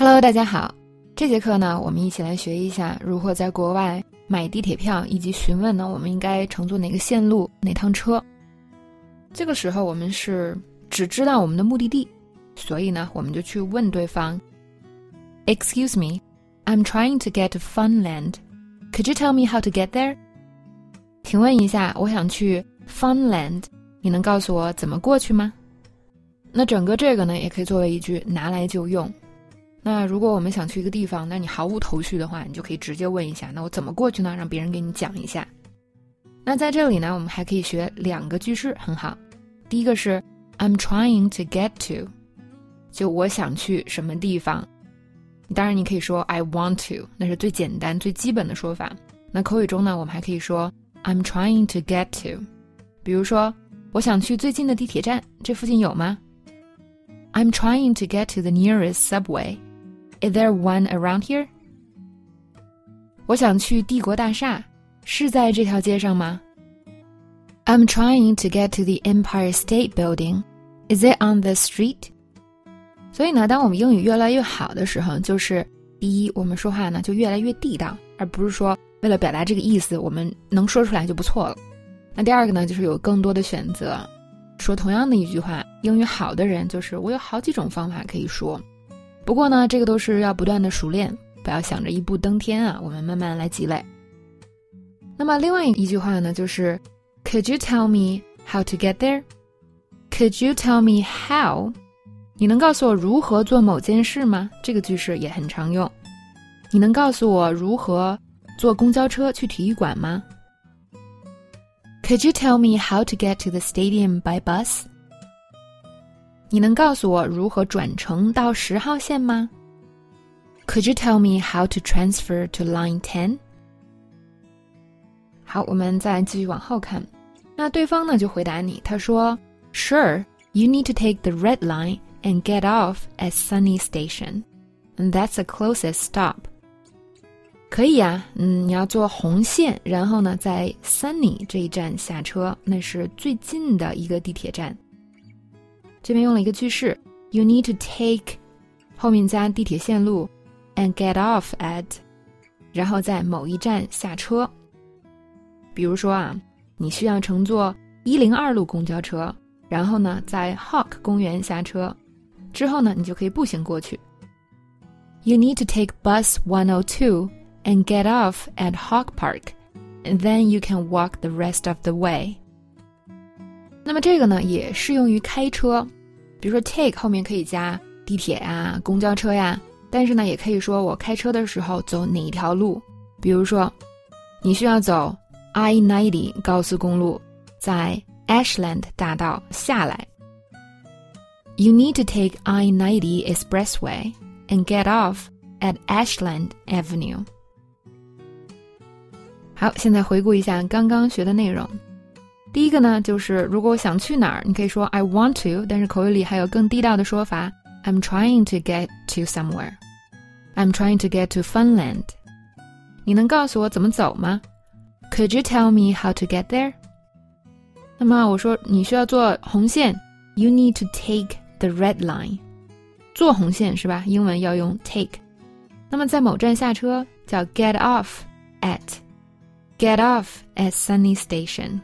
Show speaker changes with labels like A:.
A: Hello，大家好。这节课呢，我们一起来学一下如何在国外买地铁票，以及询问呢我们应该乘坐哪个线路、哪趟车。这个时候，我们是只知道我们的目的地，所以呢，我们就去问对方：“Excuse me, I'm trying to get to Funland. Could you tell me how to get there？” 请问一下，我想去 Funland，你能告诉我怎么过去吗？那整个这个呢，也可以作为一句拿来就用。那如果我们想去一个地方，那你毫无头绪的话，你就可以直接问一下，那我怎么过去呢？让别人给你讲一下。那在这里呢，我们还可以学两个句式，很好。第一个是 I'm trying to get to，就我想去什么地方。当然，你可以说 I want to，那是最简单、最基本的说法。那口语中呢，我们还可以说 I'm trying to get to。比如说，我想去最近的地铁站，这附近有吗？I'm trying to get to the nearest subway. Is there one around here? 我想去帝国大厦，是在这条街上吗？I'm trying to get to the Empire State Building. Is it on the street? 所以呢，当我们英语越来越好的时候，就是第一，我们说话呢就越来越地道，而不是说为了表达这个意思，我们能说出来就不错了。那第二个呢，就是有更多的选择，说同样的一句话，英语好的人就是我有好几种方法可以说。不过呢，这个都是要不断的熟练，不要想着一步登天啊，我们慢慢来积累。那么另外一句话呢，就是 Could you tell me how to get there? Could you tell me how? 你能告诉我如何做某件事吗？这个句式也很常用。你能告诉我如何坐公交车去体育馆吗？Could you tell me how to get to the stadium by bus? 你能告诉我如何转乘到十号线吗？Could you tell me how to transfer to line ten？好，我们再继续往后看。那对方呢就回答你，他说：“Sure, you need to take the red line and get off at Sunny Station, and that's the closest stop。”可以呀，嗯，你要坐红线，然后呢在 Sunny 这一站下车，那是最近的一个地铁站。 这边用了一个句式，you need to take，后面加地铁线路，and get off at，然后在某一站下车。比如说啊，你需要乘坐一零二路公交车，然后呢在 Hawk 公园下车，之后呢你就可以步行过去。You need to take bus 102 and get off at Hawk Park, and then you can walk the rest of the way. 那么这个呢，也适用于开车，比如说 take 后面可以加地铁呀、公交车呀，但是呢，也可以说我开车的时候走哪一条路，比如说，你需要走 I-90 高速公路，在 Ashland 大道下来。You need to take I-90 expressway and get off at Ashland Avenue。好，现在回顾一下刚刚学的内容。第一个呢，就是如果我想去哪儿，你可以说 I want to，但是口语里还有更地道的说法，I'm trying to get to somewhere。I'm trying to get to Funland。你能告诉我怎么走吗？Could you tell me how to get there？那么我说你需要坐红线，You need to take the red line。坐红线是吧？英文要用 take。那么在某站下车叫 get off at。Get off at Sunny Station。